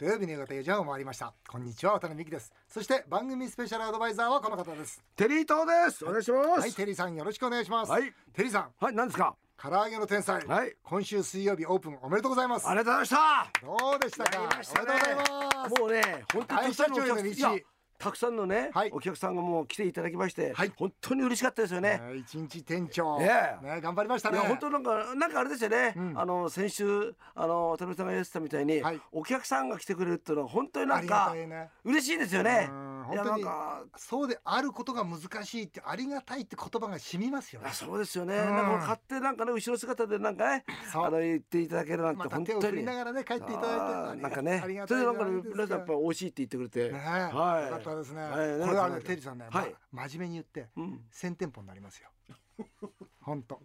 土曜日の夕方4時半を回りました。こんにちは渡辺美希です。そして番組スペシャルアドバイザーはこの方です。テリー東です。お願いします。はいテリーさんよろしくお願いします。はい。テリーさん。はい何ですか？唐揚げの天才、はい。今週水曜日オープン。おめでとうございます。ありがとうございまどうでしたか？ね。おめでとうございます。もうね本当に社長への道たくさんのね、はい。お客さんがもう来ていただきまして、はい。本当に嬉しかったですよね、ね一日店長。ねね頑張りましたね。本当なんかなんかあれですよね、うん。あの先週あの渡辺さんが言ってたみたいに、はい。お客さんが来てくれるっていうのは本当になんか嬉しいですよね。うんいや本当に。なんかそうであることが難しいってありがたいって言葉が染みますよね。あそうですよね、うん。なんか買ってなんかね後ろ姿でなんかねあの言っていただけるなんて本当に、手を振りながらね帰っていただいてなんかね。ありがそれでなんかねたいじゃないです皆さんやっぱ美味しいって言ってくれて、ねはい。よかったですね、はい。これはねテリーさんね、はい。ま真面目に言ってうん、1000店舗になりますよ。本当。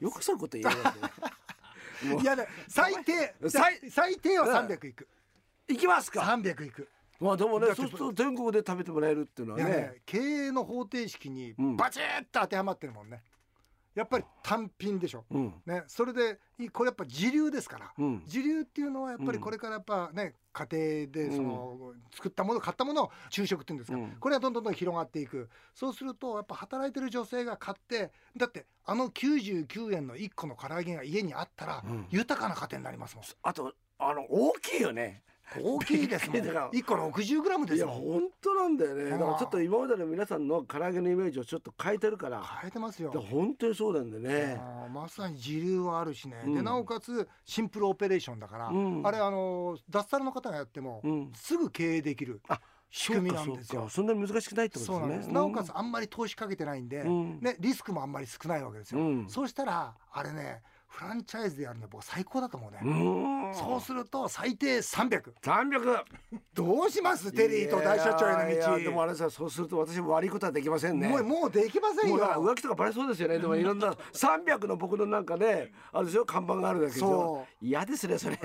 よくそういうこと言えますね。もう。いやね最低最最低は300いく。行きますか。300いくまあでもねそうすると全国で食べてもらえるっていうのはね。ね経営の方程式にうん。バチッと当てはまってるもんね。やっぱり単品でしょ。うん。ね、それでいこれやっぱ時流ですから、うん。時流っていうのはやっぱりこれからやっぱね家庭でその、作ったもの買ったものを昼食っていうんですか、うん。これはどんどんどん広がっていく。そうするとやっぱ働いてる女性が買ってだってあの99円の1個の唐揚げが家にあったら、うん。豊かな家庭になりますもん。あとあの大きいよね大きいですもん。だから1個 60g でいやすもん本当なんだよね。うんだからちょっと今までの皆さんの唐揚げのイメージをちょっと変えてるから。変えてますよ。本当にそうなんでね。まさに時流はあるしね、うん。でなおかつシンプルオペレーションだから、うん。あれあの脱サラの方がやっても、うん。すぐ経営できるあ仕組みなんですよ。そんなに難しくないってことです、ね。なおかつあんまり投資かけてないんで、うん。ね、リスクもあんまり少ないわけですよ、うん。そうしたらあれねフランチャイズでやるの僕最高だと思うね、うん。そうすると最低300 300 どうします？テリーと大社長への道。でもあれさそうすると私も悪いことはできませんね。もうもうできませんよ。浮気とかバレそうですよね。でもいろんな 300の僕のなんかねあれでしょ看板があるだけでしょ。そ嫌ですねそれ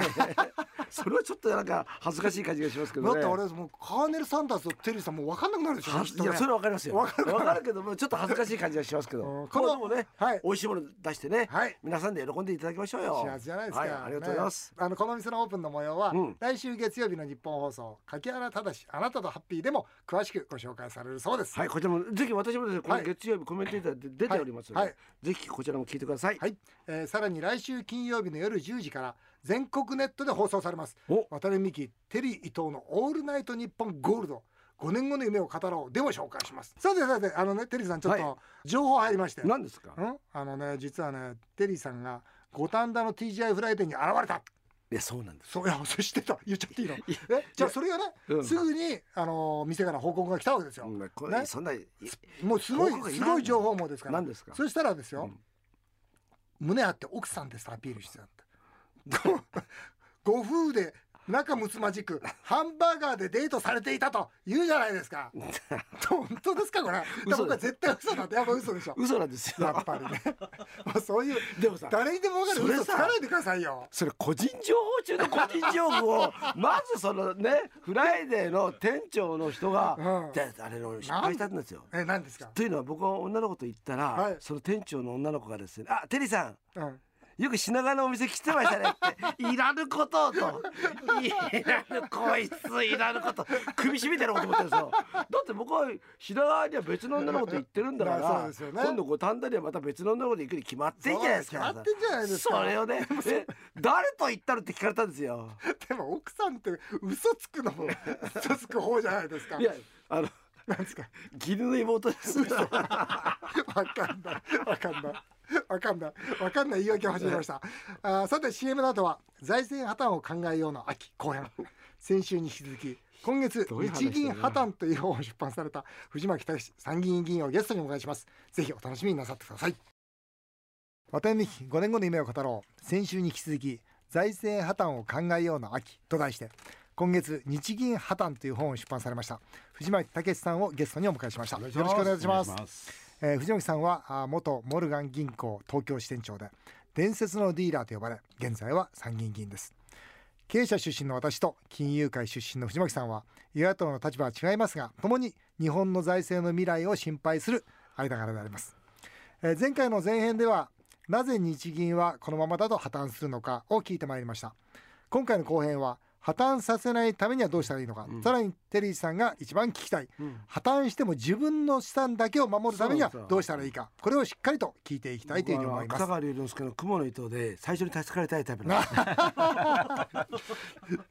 それはちょっとなんか恥ずかしい感じがしますけどね。だってあれもうカーネル・サンダースとテリーさんもう分かんなくなるでしょ。ねい。やそれはわかりますよ。わかるわかるけどもちょっと恥ずかしい感じがしますけど。うん。このでもね、はい。美味しいもの出してね、はい皆さんで喜んでいただきましょうよ。幸せじゃないですか、はい、ありがとうございます、ねあのこの店のオープンの模様は、うん。来週月曜日の日本放送柿原忠あなたとハッピーでも詳しくご紹介されるそうです。はいこちらもぜひ私もですねこのはい。月曜日コメンテーターで出ておりますので、はい。はい。ぜひこちらも聞いてください、はい、えーさらに来週金曜日の夜10時から全国ネットで放送されます。お。渡辺美希テリー伊藤のオールナイトニッポンゴールド。5年後の夢を語ろう。でも紹介します。さてさてあのねテリーさんちょっはと情報入りまして、何ですか？うん？あのね実はねテリーさんが五反田の TGI フライデーに現れた。いやそうなんです。そういやそれ知ってた。言っちゃっていいの？え？じゃあそれがね、うん。すぐにあの店から報告が来たわけですよ、うんこれね？そんないもうすごいすごい情報網ですから。何ですか？そしたらですよ、うん。胸あって奥さんですとアピールしてたってごご夫婦で仲睦まじくハンバーガーでデートされていたと言うじゃないですか。本当ですかこれ。僕は絶対嘘だって。やっぱ嘘でしょ。嘘なんですよ。やっぱりね。まあそういうでもさ誰にでも分かる。それさ嘘つかないでくださいよ。それ個人情報中の個人情報を まずそのねフライデーの店長の人が、うん。であれの失敗したんですよ。え何ですか？というのは僕は女の子と言ったら、はい。その店長の女の子がですね「あテリーさん。うんよく品川のお店来てましたね」って「いらぬこと」と「いらぬこいついらぬこと」首絞めてやろうと思ったんですよ。だって僕は品川には別の女の子と行ってるんだから、ね。今度五反田にはまた別の女の子で行くに決まってんじゃないですか。決まってんじゃないですかそれをねえ誰と言ったのって聞かれたんですよ。でも奥さんって嘘つくのも嘘つく方じゃないですか。いやあのなんですか？義理の妹ですわかんない。わかんない。わかんない。わかんない言い訳を始めました。あーさて CM の後は財政破綻を考えようの秋後編先週に引き続き今月日銀破綻という本を出版された藤巻武参議院議員をゲストにお迎えします。ぜひお楽しみになさってください。渡辺美希5年後の夢を語ろう。先週に引き続き財政破綻を考えようの秋と題して今月日銀破綻という本を出版されました。藤巻武さんをゲストにお迎えしました。よろしくお願いします。えー藤巻さんは元モルガン銀行東京支店長で伝説のディーラーと呼ばれ現在は参議院議員です。経営者出身の私と金融界出身の藤巻さんは与野党の立場は違いますが共に日本の財政の未来を心配する間柄であります、えー前回の前編ではなぜ日銀はこのままだと破綻するのかを聞いてまいりました。今回の後編は破綻させないためにはどうしたらいいのか、うん。さらにテリーさんが一番聞きたい。うん。破綻しても自分の資産だけを守るためにはどうしたらいいか。これをしっかりと聞いていきたいというふうに思います。僕は芥川龍之介の雲の糸で最初に助かりたいタイプな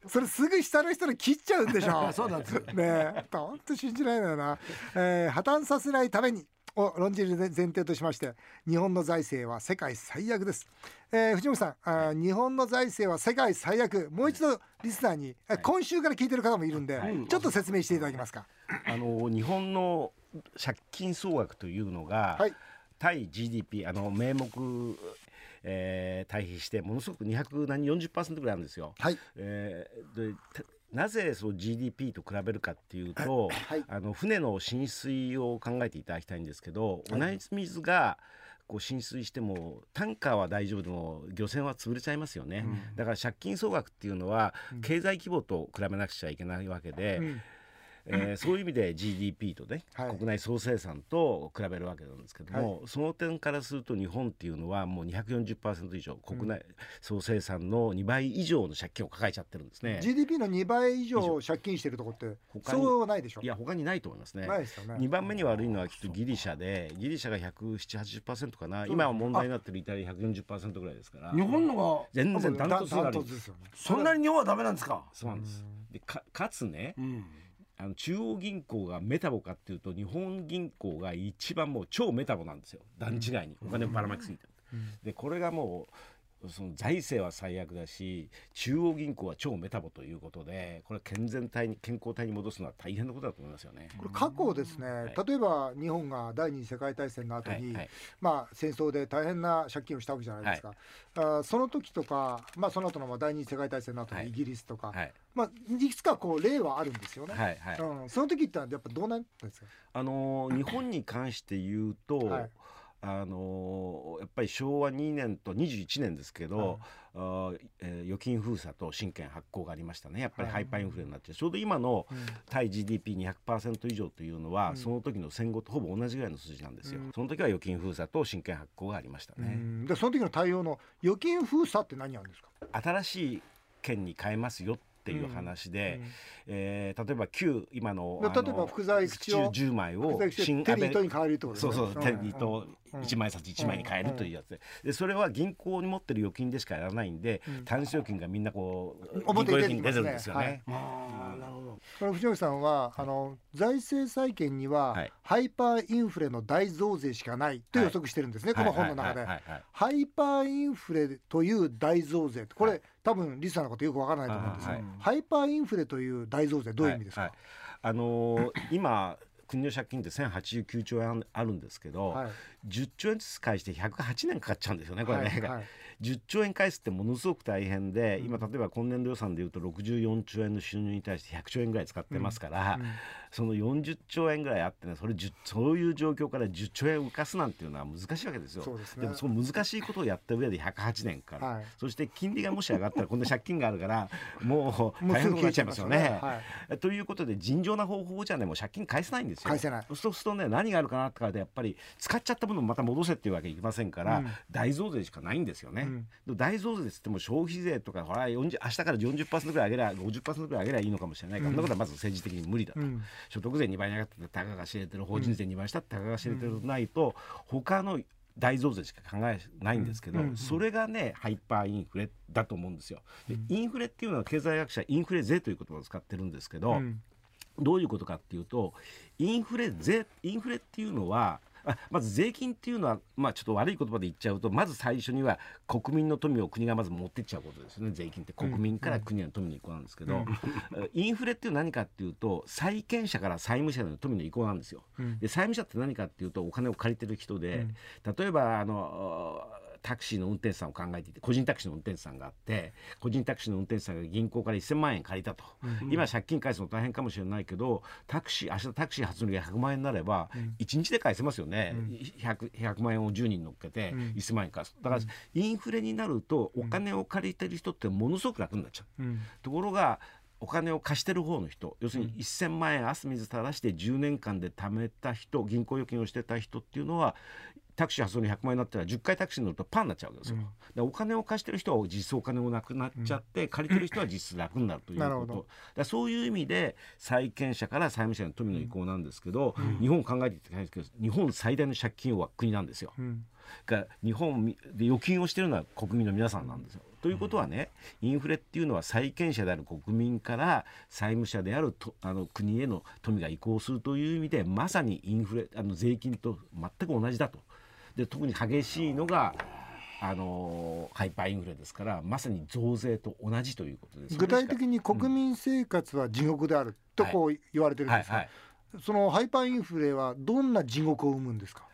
それすぐ下の人に切っちゃうんでしょ。そうなんですよ。ねえ。本当信じられないな、えー破綻させないためにを論じる前提としまして日本の財政は世界最悪です、えー藤本さんあー日本の財政は世界最悪。もう一度リスナーに、えー今週から聞いてる方もいるんで、はい。ちょっと説明していただけますか？あの日本の借金総額というのが、はい。対 GDP あの名目、えー対比してものすごく200何40%ぐらいあるんですよ。はい。えーでたなぜその GDP と比べるかっていうと、はい。あの船の浸水を考えていただきたいんですけど、はい。同じ水がこう浸水してもタンカーは大丈夫でも漁船は潰れちゃいますよね、うん。だから借金総額っていうのはうん。経済規模と比べなくちゃいけないわけで、うんえーそういう意味で GDP とね、はい。国内総生産と比べるわけなんですけども、その点からすると日本っていうのはもう240%以上国内総生産の2倍以上の借金を抱えちゃってるんですね。GDP の2倍以上借金してるとこってそうはないでしょ？いや他にないと思いますね。ないですよね。2番目に悪いのはきっとギリシャでギリシャが170%かな。今は問題になってるイタリア140%ぐらいですから。日本のが全然ダントツですよね。そんなに日本はダメなんですか？そうなんです。でかかつねうんあの中央銀行がメタボかっていうと日本銀行が一番もう超メタボなんですよ。段違いに。お金をばらまきすぎて、うん。でこれがもうその財政は最悪だし中央銀行は超メタボということでこれ健全体に健康体に戻すのは大変なことだと思いますよね。これ過去ですね、い。例えば日本が第二次世界大戦の後に、はいはい。まあ、戦争で大変な借金をしたわけじゃないですか、あーその時とか、まあ、その後のまあ第二次世界大戦の後はい。にイギリスとか、はい。まあ、いくつかこう例はあるんですよね。はいはい。うん、その時ってやっぱどうなったんですか、あのー日本に関して言うと、はいあのーやっぱり昭和2年と21年ですけど、あーえー預金封鎖と新券発行がありましたね。やっぱりはい。ハイパーインフレになってちょうど今のうん。対 GDP200% 以上というのは、うん。その時の戦後とほぼ同じぐらいの数字なんですよ、うん。その時は預金封鎖と新券発行がありましたうね、ん。でその時の対応の預金封鎖って何なんですか、新しい券に変えますよっていう話で、うん。えー例えば旧今ので例えば福沢諭吉を10枚を新テリーとに変えるってことですそうそう、テリーんとうん。一枚札一枚に変えるというやつで。でそれは銀行に持ってる預金でしかやらないんで、うん。単身預金がみんなこう表銀行預金に出てるんですよね。ああなるほど。これ藤森さんはあの財政再建には、はい。ハイパーインフレの大増税しかないと予測してるんですね、この本の中で。ハイパーインフレという大増税これ、はい。多分リスナーのことよくわからないと思うんですが、はいハイパーインフレという大増税どういう意味ですか、はいはい。あのー今 国の借金って1089兆円あるんですけど、はい10兆円ずつ返して108年かかっちゃうんですよねこれね、はいはい。10兆円返すってものすごく大変で、今例えば今年度予算でいうと64兆円の収入に対して100兆円ぐらい使ってますから、うん。その40兆円ぐらいあってねそれ10そういう状況から10兆円浮かすなんていうのは難しいわけですよ。ですね。もその難しいことをやった上で108年から、はい。そして金利がもし上がったら今度借金があるから もう大変なことになっちゃいますよね。はい。ということで尋常な方法じゃねもう借金返せないんですよ。返せない。そうするとね何があるかなってからやっぱり使っちゃった分もまた戻せっていうわけいきませんから、うん。大増税しかないんですよね。うん。大増税ですっても消費税とかほら40明日から40%ぐらい上げりゃ50%ぐらい上げりゃいいのかもしれないから、うん。そんなことはまず政治的に無理だと。うん。所得税2倍に上がってたかが知れてる法人税2倍したってたかが知れてるないと、他の大増税しか考えないんですけど、うん。うんそれがねハイパーインフレだと思うんですよ。でインフレっていうのは経済学者インフレ税という言葉を使ってるんですけど、うん。どういうことかっていうとインフレ税インフレっていうのはあまず税金っていうのは、まあ、ちょっと悪い言葉で言っちゃうとまず最初には国民の富を国がまず持ってっちゃうことですよね。税金って国民から国への富の移行なんですけど、インフレっていうのは何かっていうと債権者から債務者への富の移行なんですよ。うん。で債務者って何かっていうとお金を借りてる人で、例えばあのタクシーの運転手さんを考えていて個人タクシーの運転手さんがあって個人タクシーの運転手さんが銀行から1,000万円借りたと、今借金返すの大変かもしれないけどタクシー明日タクシー初乗りが100万円になれば1日で返せますよね、100, 100万円を10人乗っけてうん。1,000万円返す。だからインフレになるとお金を借りてる人ってものすごく楽になっちゃう。うん。ところがお金を貸してる方の人要するに1,000万円汗水垂らして10年間で貯めた人銀行預金をしてた人っていうのはタクシー発送に100万円になったら10回タクシーに乗るとパンになっちゃうわけですよ、うん。お金を貸してる人は実質お金もなくなっちゃって、借りてる人は実質楽になるということ。だそういう意味で債権者から債務者への富の移行なんですけど、日本を考えていただきたいんですけど日本最大の借金王は国なんですよ。うん。が日本で預金をしているのは国民の皆さんなんですよ。ということはねインフレっていうのは債権者である国民から債務者であるとあの国への富が移行するという意味でまさにインフレあの税金と全く同じだと。で特に激しいのがあのハイパーインフレですからまさに増税と同じということです。具体的に国民生活は地獄であるとこう言われてるんですか、はいはいそのハイパーインフレはどんな地獄を生むんですか？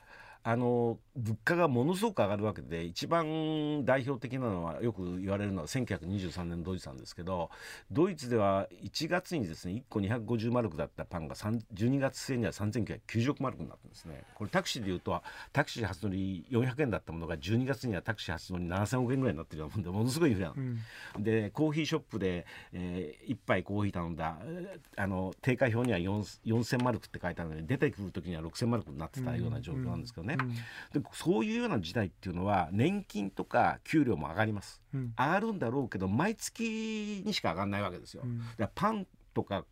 あの物価がものすごく上がるわけで一番代表的なのはよく言われるのは1923年のドイツなんですけどドイツでは1月にですね1個250マルクだったパンが3 12月末には3990マルクになったんですね。これタクシーでいうとタクシー初乗り400円だったものが12月にはタクシー初乗り7000億円ぐらいになってるようなもんでものすごいインフレなのうん。でコーヒーショップで、え1杯コーヒー頼んだえーあの定価表には4 4000マルクって書いてあるのに出てくる時には6000マルクになってたような状況なんですけどね、でそういうような時代っていうのは年金とか給料も上がります。うん。上がるんだろうけど毎月にしか上がらないわけですよ、うん。パンとか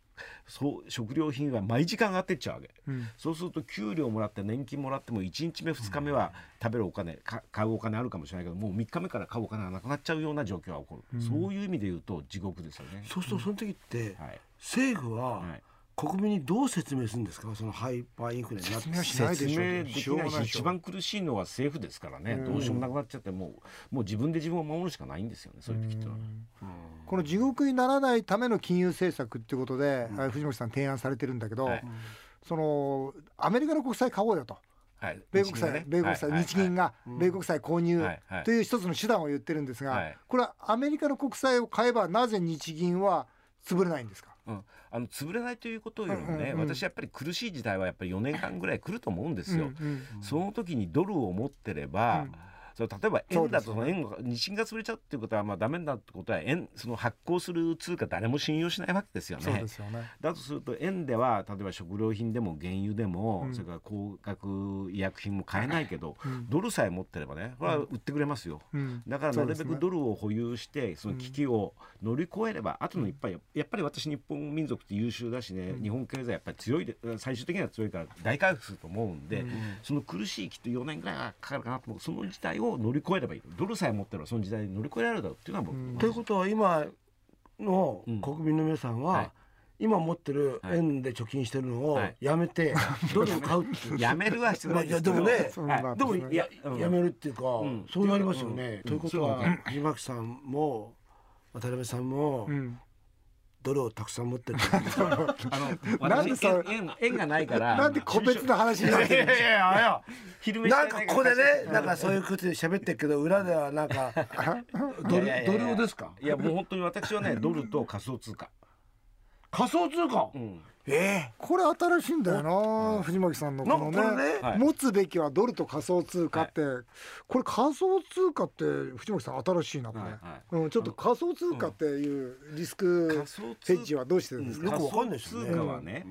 そう食料品は毎時間上がってっちゃうわけ。うん。そうすると給料もらって年金もらっても1日目2日目は食べるお金か買うお金あるかもしれないけどもう3日目から買うお金がなくなっちゃうような状況が起こる、うん。そういう意味で言うと地獄ですよね。そうするとその時ってはい。政府ははい国民にどう説明するんですか？そのハイパーインフレになって説明しないでしょ説明できないし一番苦しいのは政府ですからね、うん。どうしようもなくなっちゃってもうもう自分で自分を守るしかないんですよねそういう時ってのは。この地獄にならないための金融政策っていうことで、あ藤本さん提案されてるんだけど、はい。そのアメリカの国債買おうよと。はい、米国債、日銀がね。米国債、はい。日銀がうん。米国債購入という一つの手段を言ってるんですが、はい。これはアメリカの国債を買えばなぜ日銀は潰れないんですか？うん、あの潰れないということよりもね、うんうんうん私やっぱり苦しい時代はやっぱり4年間ぐらい来ると思うんですよ。うんうん。その時にドルを持ってれば、うんそう例えば円だとそうですよね。円が日銀が潰れちゃうっていうことはまあダメだってことは円その発行する通貨誰も信用しないわけですよね。よね。だとすると円では例えば食料品でも原油でも、うん。それから高額医薬品も買えないけど、うん。ドルさえ持ってればねこれは売ってくれますよ。うん。だからなるべくドルを保有してその危機を乗り越えれば、後のいっぱいやっぱり私日本民族って優秀だしね、日本経済やっぱり強いで最終的には強いから大回復すると思うんで、うん。その苦しいきっと4年ぐらいはかかるかなと思う。その時代を乗り越えればいい。ドルさえ持ってればその時代に乗り越えられるだろうっていうのは僕、うん。ということは今のうん。国民の皆さんは、はい。今持ってるはい円で貯金してるのをはい。やめて、ドルを買うっていう。やめるは必要ないですけど。まあいやでもねでもいや、うん。やめるっていうか、ん。そうなりますよね。うん。ということは、うん藤巻さんも渡辺さんもうんドルをたくさん持ってる。あの私なんでそう円円がないからなんで個別の話になってるんですか。やいや昼飯なんかここでね、なんかそういうことで喋ってるけど裏ではなんかドルドルですか？いやもう本当に私はねドルと仮想通貨、仮想通貨。うん。えこれ新しいんだよな、藤巻さんのえこのね。持つべきはドルと仮想通貨って、これ仮想通貨って藤巻さん新しいなこれ、はいはい。うん、ちょっと仮想通貨っていうリスクヘ通ッジはどうしてるんですか、よくわかんないですよね。仮想通貨はね、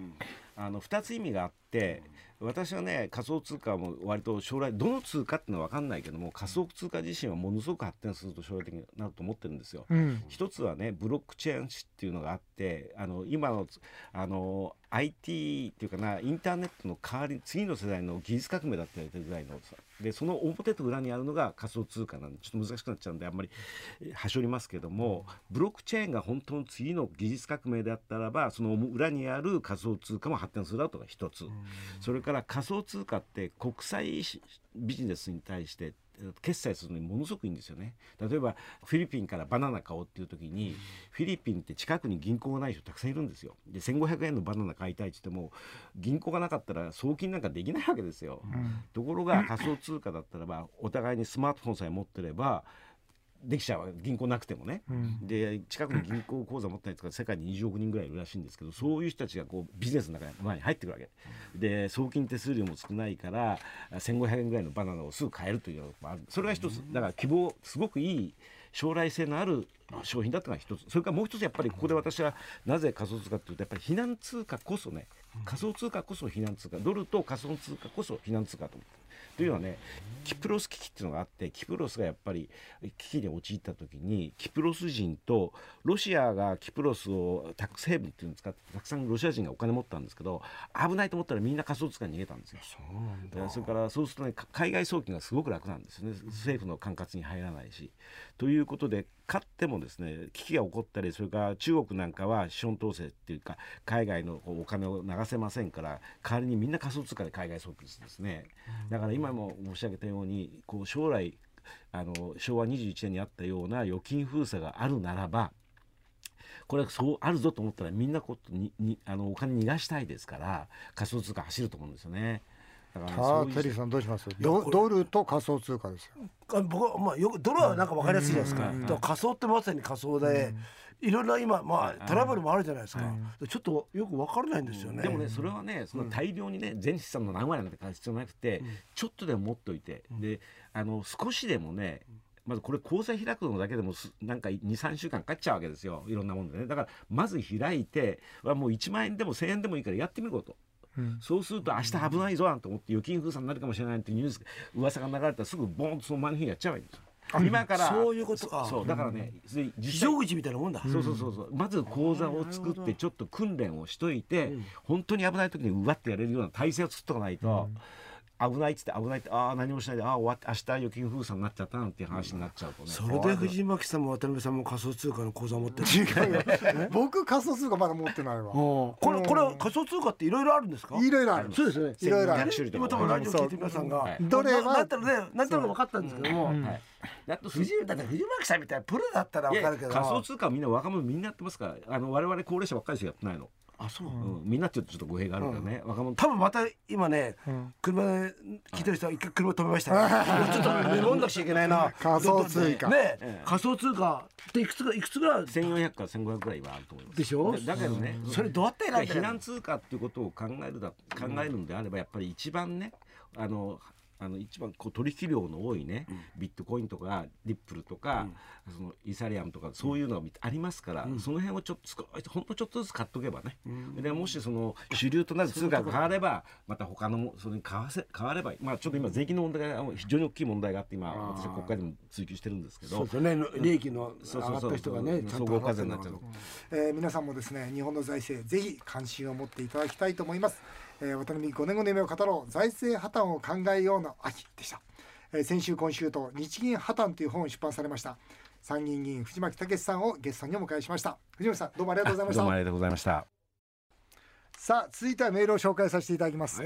あの2つ意味があって私はね仮想通貨も割と将来どの通貨っていうのは分かんないけども仮想通貨自身はものすごく発展すると将来的になると思ってるんですよ。うん一つはねブロックチェーン誌っていうのがあってあの今のあの IT っていうかなインターネットの代わり次の世代の技術革命だって言われてるぐらいのでその表と裏にあるのが仮想通貨なんでちょっと難しくなっちゃうんであんまりえはしょりますけどもブロックチェーンが本当の次の技術革命であったらばその裏にある仮想通貨も発展するだとか一つ。それから仮想通貨って国際ビジネスに対して決済するのにものすごくいいんですよね。例えばフィリピンからバナナ買おうっていう時にフィリピンって近くに銀行がない人たくさんいるんですよ。で1500円のバナナ買いたいって言っても銀行がなかったら送金なんかできないわけですよ、ところが仮想通貨だったらばお互いにスマートフォンさえ持ってればできちゃう銀行なくてもね、うん。で近くに銀行口座持ってない人が世界に20億人ぐらいいるらしいんですけどそういう人たちがこうビジネスの中に前に入ってくるわけ。で送金手数料も少ないから1500円ぐらいのバナナをすぐ買えるというのがある。それが一つだから希望すごくいい将来性のある商品だったのが一つ。それからもう一つやっぱりここで私はなぜ仮想通貨っていうとやっぱり避難通貨こそね仮想通貨こそ避難通貨ドルと仮想通貨こそ避難通貨と思ってというのはねキプロス危機っていうのがあってキプロスがやっぱり危機に陥った時にキプロス人とロシアがキプロスをタックスヘイブンっていうのを使ってたくさんロシア人がお金持ったんですけど危ないと思ったらみんな仮想通貨に逃げたんですよ。そうなんだそれからそうするとねか海外送金がすごく楽なんですよね政府の管轄に入らないし。ということで勝ってもですね危機が起こったりそれから中国なんかは資本統制っていうか海外のお金を流せませんから代わりにみんな仮想通貨で海外送金するんですね。だから今も申し上げたようにこう将来あの昭和21年にあったような預金封鎖があるならばこれそうあるぞと思ったらみんなこうににあのお金逃がしたいですから仮想通貨走ると思うんですよね。だからさあテリーさんどうします？やドドルと仮想通貨ですよ。あ僕はまあよくドルはなんかわかりやすいじゃないですか。うんだから仮想ってまさに仮想で、いろんな今まあトラブルもあるじゃないですか。ちょっとよくわからないんですよね。でもねそれはねその大量にね全資産の何割なんて必要なくて、ちょっとでも持っといて、であの少しでもねまずこれ口座開くのだけでもすなんか23週間かかっちゃうわけですよ。いろんなもんでね。だからまず開いてはもう1万円でも1,000円でもいいからやってみること。うん。そうすると明日危ないぞなんて思って預金封鎖になるかもしれないってニュース噂が流れたらすぐボーンとその前の日にやっちゃえばいいんですよ。今からそういうことか。そそうだからね、それ実非際常口みたいなもんだ。そうそうそうそう。まず講座を作ってちょっと訓練をしといて、本当に危ない時にうわってやれるような体制を作っとかないと、危ないっつって危ないってああ何もしないでああ終わって明日預金封鎖になっちゃったなんていう話になっちゃうとね。それで藤巻さんも渡辺さんも仮想通貨の口座持ってる。僕仮想通貨まだ持ってないわ。これこれは仮想通貨っていろいろあるんですか？いろいろあるそうですね。いろいろある。1200種類と今多か分ラジオ聞いて皆さんが、はいどれは？ななんとなくねなんとなく分かったんですけども、はい。だと藤だって藤巻さんみたいなプロだったら分かるけど。仮想通貨はみんな若者みんなやってますから。あの我々高齢者ばっかりしかやってないの、あそう、うん。みんなって言うとちょっと語弊があるからね、若者。多分また今ね、ん。車で聞いてる人は一回車止めましたから、ちょっとメモんなくちゃいけないな。仮想通貨。ね、え。え仮想通貨っていくつぐらいいくつぐらい？1400から1500ぐらいはあると思います。でしょ？だけどね、それどうやって選んで避難通貨っていうことを考えるだ考えるんであればやっぱり一番ねあのあの一番こう取引量の多いね、ビットコインとかリップルとか、そのイーサリアムとかそういうのがありますから、その辺をちょっと少しほんとちょっとずつ買っとけばね、でもしその主流となる通貨が変わればまた他のもそれに変わせ変わればまあちょっと今税金の問題が非常に大きい問題があって今私は国会でも追及してるんですけど。そうですよね。利益の上がった人がねちゃんと税になっちゃうえー皆さんもですね日本の財政ぜひ関心を持っていただきたいと思います、えー、渡辺美5年後の夢を語ろう財政破綻を考えようの秋でした、えー先週今週と日銀破綻という本を出版されました。参議院議員藤巻武さんをゲストにお迎えしました。藤巻さんどうもありがとうございました。どうもありがとうございました。さあ続いてはメールを紹介させていただきます、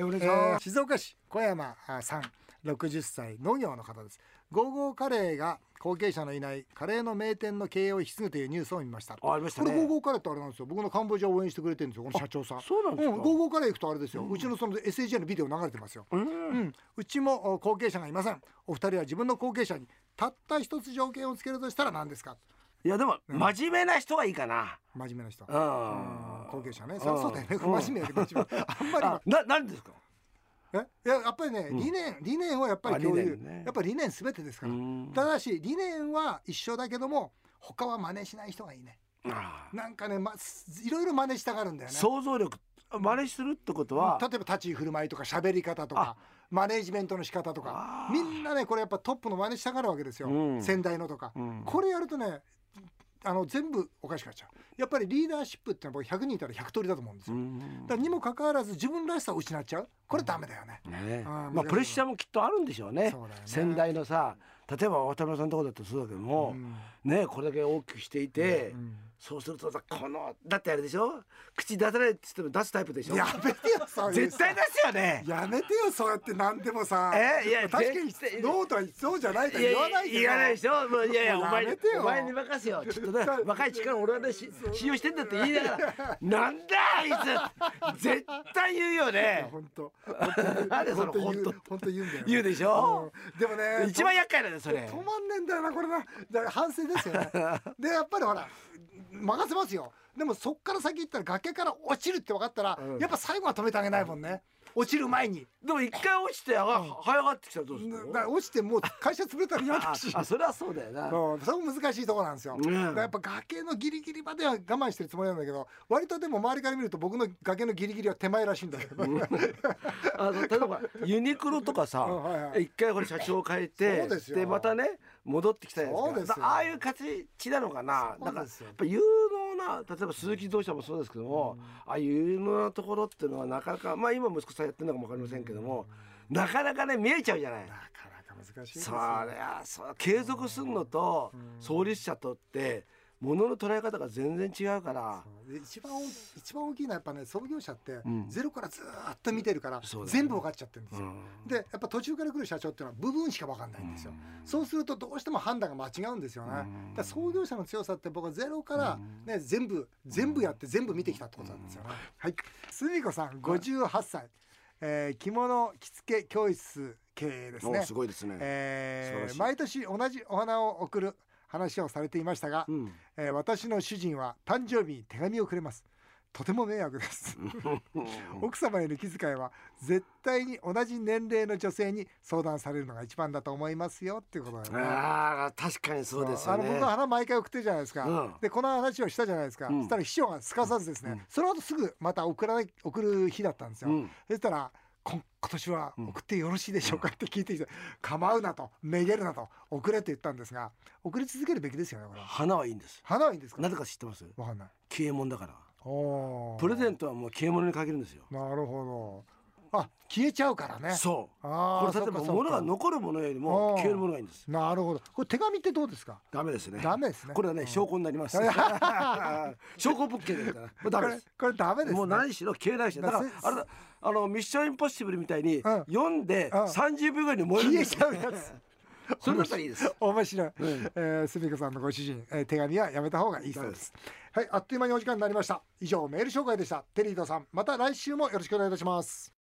静岡市小山あさん60歳農業の方ですゴーゴーカレーが後継者のいないカレーの名店の経営を引き継ぐというニュースを見ました。あありましたね。これゴーゴーカレーってあれなんですよ。僕のカンボジアを応援してくれてるんですよ。この社長さん。そうなんですか？うん、ゴーゴーカレー行くとあれですよ、うちのその SAJ のビデオ流れてますよ、うん。うん、うちもお後継者がいません。お二人は自分の後継者にたった一つ条件をつけるとしたら何ですか？いやでも真面目な人がいいかな。真面目な人、うん。うん。後継者ね。そうだよね。真面目だけど一番あんまりあな何ですか？え？いややっぱりね、理念理念をやっぱり共有、ね。やっぱり理念すべてですから、うん。ただし理念は一緒だけども他は真似しない人がいいね。なんかね、ま、いろいろ真似したがるんだよね。想像力真似するってことは例えば立ち居振る舞いとか喋り方とかマネージメントの仕方とか。みんなねこれやっぱトップの真似したがるわけですよ、うん。先代のとか、うん。これやるとねあの全部おかしくなっちゃう。やっぱりリーダーシップってのは僕100人いたら100通りだと思うんですよ、うんだにもかかわらず自分らしさを失っちゃう。これダメだよね、ね。あーまあプレッシャーもきっとあるんでしょうね。ね。先代のさ例えば渡辺さんのところだとそうだけども、うん。ねこれだけ大きくしていて、うんそうするとさこのだってあれでしょ？口出さないって言っても出すタイプでしょ？やめてよそういう絶対出すよね。やめてよそうやって何でもさ。え？いや確かにノーとはそうじゃないとは言わないけど言わないでしょもういやいやお前にお前に任せよ。ちょっとね若い力俺はねし信用してんだって言いながらなんだあいつ！絶対言うよね。本当。なんでその本当？本当言うんだよ言うでしょ？うん。でもね一番厄介なんそれ。止まんねえんだよなこれな。だから反省ですよね。でやっぱりほら任せますよ。でもそっから先行ったら崖から落ちるって分かったら、うん。やっぱ最後は止めてあげないもんね落ちる前に。でも一回落ちて上が、うん。早がってきたらどうするの？落ちてもう会社潰れたら嫌だし。それはそうだよな。そうそこ難しいところなんですよ、うん。やっぱ崖のギリギリまでは我慢してるつもりなんだけど割とでも周りから見ると僕の崖のギリギリは手前らしいんだけど、あの例えばユニクロとかさうんはいはい。一回これ社長を変えてでまたね戻ってきたじゃないですか。そうですよ。だああいう形なのかな。だからやっぱ有能な例えば鈴木自動車もそうですけども、ああいう有能なところっていうのはなかなかまあ今息子さんやってるのかもわかりませんけども、なかなかね見えちゃうじゃない。な。かなか難しいですそよりゃそう継続するのとうん。創立者とって物の捉え方が全然違うから。一番大一番大きいのはやっぱね創業者ってうん。ゼロからずーっと見てるから、全部分かっちゃってるんですよ、うん。でやっぱ途中から来る社長っていうのは部分しか分かんないんですよ、そうするとどうしても判断が間違うんですよね、うん。だ創業者の強さって僕はゼロから、うん。ね、全部全部やって全部見てきたってことなんですよね、はい。すみこさん58歳、えー着物着付け教室経営ですね。おすごいですね。えー毎年同じお花を贈る話をされていましたが、うん。えー私の主人は誕生日に手紙をくれます。とても迷惑です。奥様への気遣いは絶対に同じ年齢の女性に相談されるのが一番だと思いますよ。っていうことだよね。ああ確かにそうですよね。あの僕は花毎回送ってるじゃないですか、うん。でこの話をしたじゃないですか、うん。そしたら秘書がすかさずですね、うん。その後すぐまた送らない送る日だったんですよ、うん。そしたら今年は送ってよろしいでしょうかって聞いてきて、構うなとめげるなと送れって言ったんですが送り続けるべきですよねこれは花はいいんです。花はいいんですか？なぜか知ってます？わかんない消え物だから。プレゼントはもう消え物にかけるんですよ。なるほどあ消えちゃうからね。そう。あこれ例えば物が残るものよりも消えるものがいいんです。なるほど。これ手紙ってどうですか？ダメですね。ダメですね。これはねうん証拠になります。証拠物件ですから。これダメです。これダメですね。もう何しろ消えないし、だからあれだあのミッションインポッシブルみたいにうん。読んでうん。30秒ぐらいに燃えるん消えちゃうやつ。それだったらいいです。面白い、うん。えー、すみこさんのご主人、えー手紙はやめた方がいいそうです。はいあっという間にお時間になりました。以上メール紹介でした。テリートさんまた来週もよろしくお願いいたします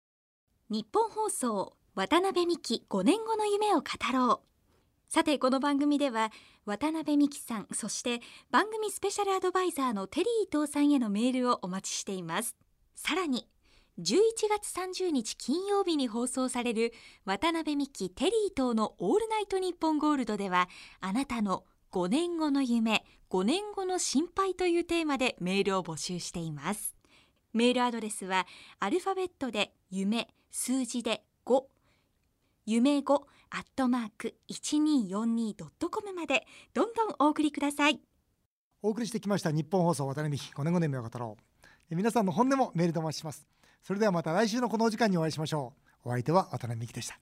日本放送渡辺美希5年後の夢を語ろう。さてこの番組では渡辺美希さんそして番組スペシャルアドバイザーのテリー伊藤さんへのメールをお待ちしています。さらに11月30日金曜日に放送される渡辺美希テリー伊藤のオールナイトニッポンゴールドではあなたの5年後の夢5年後の心配というテーマでメールを募集しています。メールアドレスはアルファベットで夢数字で5夢5アットマーク。1242.com まで。どんどんお送りください。お送りしてきました。日本放送渡辺美希。5年後の夢を語ろう。え皆さんの本音もメールでお待ちします。それではまた来週のこのお時間にお会いしましょう。お相手は渡辺美希でした。